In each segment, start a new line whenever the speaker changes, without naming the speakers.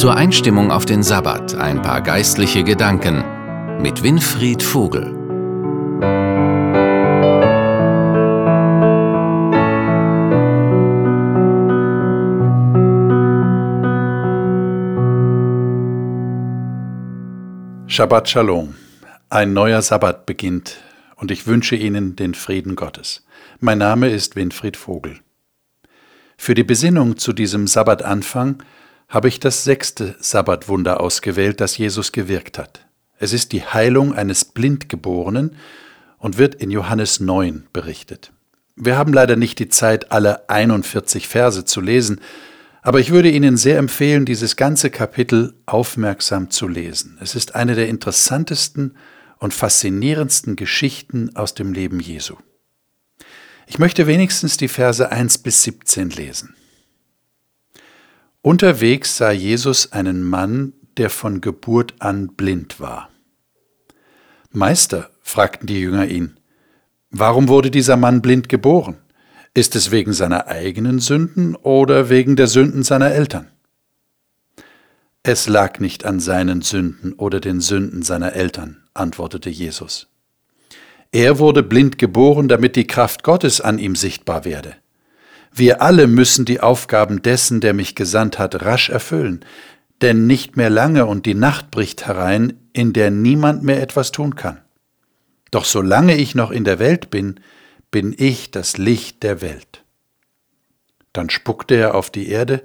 Zur Einstimmung auf den Sabbat ein paar geistliche Gedanken mit Winfried Vogel.
Shabbat Shalom. Ein neuer Sabbat beginnt und ich wünsche Ihnen den Frieden Gottes. Mein Name ist Winfried Vogel. Für die Besinnung zu diesem Sabbatanfang habe ich das sechste Sabbatwunder ausgewählt, das Jesus gewirkt hat. Es ist die Heilung eines Blindgeborenen und wird in Johannes 9 berichtet. Wir haben leider nicht die Zeit, alle 41 Verse zu lesen, aber ich würde Ihnen sehr empfehlen, dieses ganze Kapitel aufmerksam zu lesen. Es ist eine der interessantesten und faszinierendsten Geschichten aus dem Leben Jesu. Ich möchte wenigstens die Verse 1 bis 17 lesen. Unterwegs sah Jesus einen Mann, der von Geburt an blind war. Meister, fragten die Jünger ihn, warum wurde dieser Mann blind geboren? Ist es wegen seiner eigenen Sünden oder wegen der Sünden seiner Eltern? Es lag nicht an seinen Sünden oder den Sünden seiner Eltern, antwortete Jesus. Er wurde blind geboren, damit die Kraft Gottes an ihm sichtbar werde. Wir alle müssen die Aufgaben dessen, der mich gesandt hat, rasch erfüllen, denn nicht mehr lange und die Nacht bricht herein, in der niemand mehr etwas tun kann. Doch solange ich noch in der Welt bin, bin ich das Licht der Welt. Dann spuckte er auf die Erde,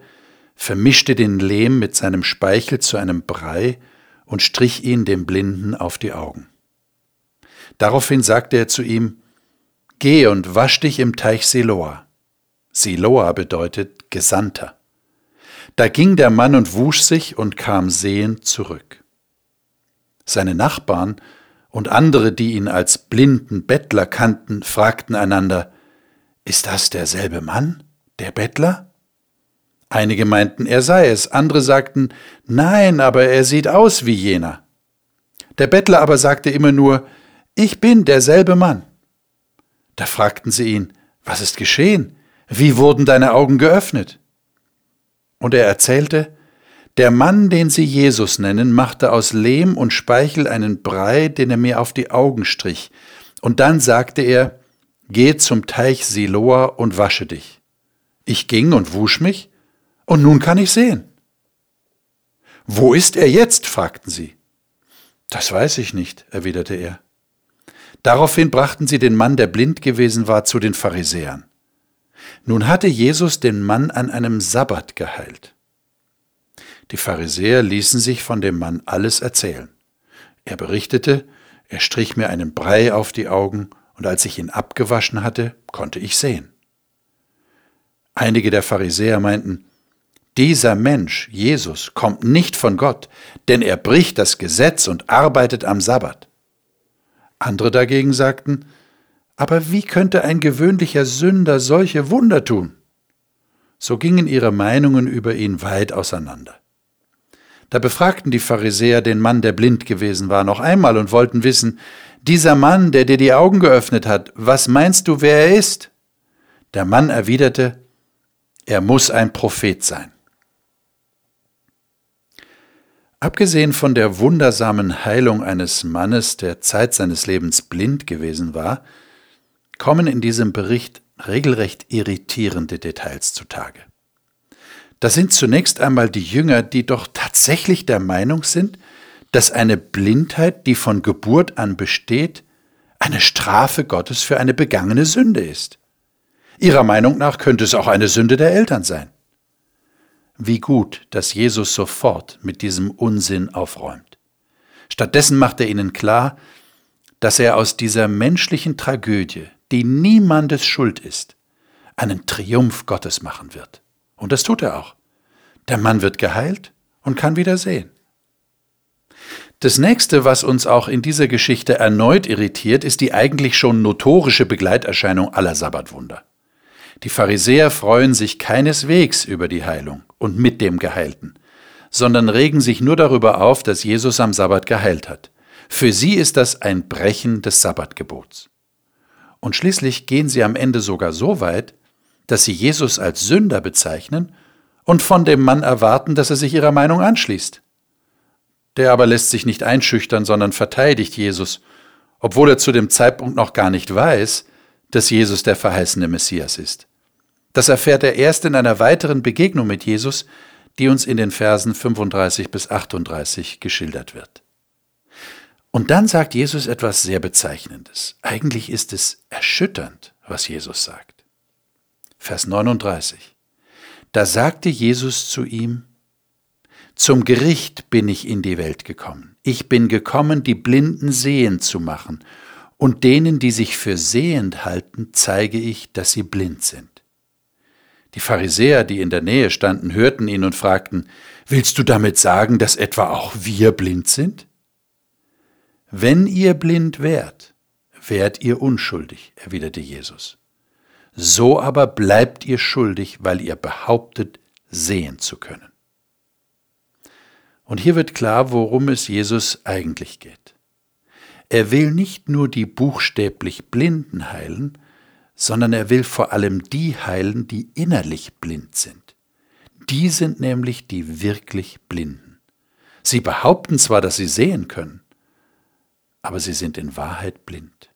vermischte den Lehm mit seinem Speichel zu einem Brei und strich ihn dem Blinden auf die Augen. Daraufhin sagte er zu ihm, Geh und wasch dich im Teich Siloa. Siloa bedeutet Gesandter. Da ging der Mann und wusch sich und kam sehend zurück. Seine Nachbarn und andere, die ihn als blinden Bettler kannten, fragten einander, Ist das derselbe Mann, der Bettler? Einige meinten, er sei es, andere sagten, Nein, aber er sieht aus wie jener. Der Bettler aber sagte immer nur, Ich bin derselbe Mann. Da fragten sie ihn, Was ist geschehen? Wie wurden deine Augen geöffnet? Und er erzählte, der Mann, den sie Jesus nennen, machte aus Lehm und Speichel einen Brei, den er mir auf die Augen strich. Und dann sagte er, Geh zum Teich Siloa und wasche dich. Ich ging und wusch mich, und nun kann ich sehen. Wo ist er jetzt? fragten sie. Das weiß ich nicht, erwiderte er. Daraufhin brachten sie den Mann, der blind gewesen war, zu den Pharisäern. Nun hatte Jesus den Mann an einem Sabbat geheilt. Die Pharisäer ließen sich von dem Mann alles erzählen. Er berichtete, er strich mir einen Brei auf die Augen, und als ich ihn abgewaschen hatte, konnte ich sehen. Einige der Pharisäer meinten, dieser Mensch, Jesus, kommt nicht von Gott, denn er bricht das Gesetz und arbeitet am Sabbat. Andere dagegen sagten, aber wie könnte ein gewöhnlicher Sünder solche Wunder tun? So gingen ihre Meinungen über ihn weit auseinander. Da befragten die Pharisäer den Mann, der blind gewesen war, noch einmal und wollten wissen, dieser Mann, der dir die Augen geöffnet hat, was meinst du, wer er ist? Der Mann erwiderte, er muss ein Prophet sein. Abgesehen von der wundersamen Heilung eines Mannes, der Zeit seines Lebens blind gewesen war, kommen in diesem Bericht regelrecht irritierende Details zutage. Das sind zunächst einmal die Jünger, die doch tatsächlich der Meinung sind, dass eine Blindheit, die von Geburt an besteht, eine Strafe Gottes für eine begangene Sünde ist. Ihrer Meinung nach könnte es auch eine Sünde der Eltern sein. Wie gut, dass Jesus sofort mit diesem Unsinn aufräumt. Stattdessen macht er ihnen klar, dass er aus dieser menschlichen Tragödie, die niemandes Schuld ist, einen Triumph Gottes machen wird. Und das tut er auch. Der Mann wird geheilt und kann wieder sehen. Das nächste, was uns auch in dieser Geschichte erneut irritiert, ist die eigentlich schon notorische Begleiterscheinung aller Sabbatwunder. Die Pharisäer freuen sich keineswegs über die Heilung und mit dem Geheilten, sondern regen sich nur darüber auf, dass Jesus am Sabbat geheilt hat. Für sie ist das ein Brechen des Sabbatgebots. Und schließlich gehen sie am Ende sogar so weit, dass sie Jesus als Sünder bezeichnen und von dem Mann erwarten, dass er sich ihrer Meinung anschließt. Der aber lässt sich nicht einschüchtern, sondern verteidigt Jesus, obwohl er zu dem Zeitpunkt noch gar nicht weiß, dass Jesus der verheißene Messias ist. Das erfährt er erst in einer weiteren Begegnung mit Jesus, die uns in den Versen 35 bis 38 geschildert wird. Und dann sagt Jesus etwas sehr Bezeichnendes. Eigentlich ist es erschütternd, was Jesus sagt. Vers 39. Da sagte Jesus zu ihm, Zum Gericht bin ich in die Welt gekommen. Ich bin gekommen, die Blinden sehend zu machen, und denen, die sich für sehend halten, zeige ich, dass sie blind sind. Die Pharisäer, die in der Nähe standen, hörten ihn und fragten, Willst du damit sagen, dass etwa auch wir blind sind? Wenn ihr blind wärt, wärt ihr unschuldig, erwiderte Jesus. So aber bleibt ihr schuldig, weil ihr behauptet, sehen zu können. Und hier wird klar, worum es Jesus eigentlich geht. Er will nicht nur die buchstäblich Blinden heilen, sondern er will vor allem die heilen, die innerlich blind sind. Die sind nämlich die wirklich Blinden. Sie behaupten zwar, dass sie sehen können, aber sie sind in Wahrheit blind.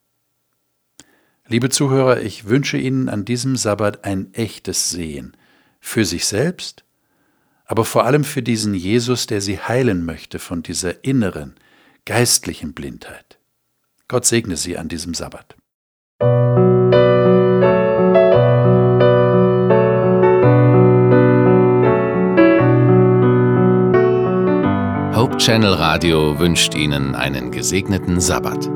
Liebe Zuhörer, ich wünsche Ihnen an diesem Sabbat ein echtes Sehen für sich selbst, aber vor allem für diesen Jesus, der Sie heilen möchte von dieser inneren, geistlichen Blindheit. Gott segne Sie an diesem Sabbat.
Channel Radio wünscht Ihnen einen gesegneten Sabbat.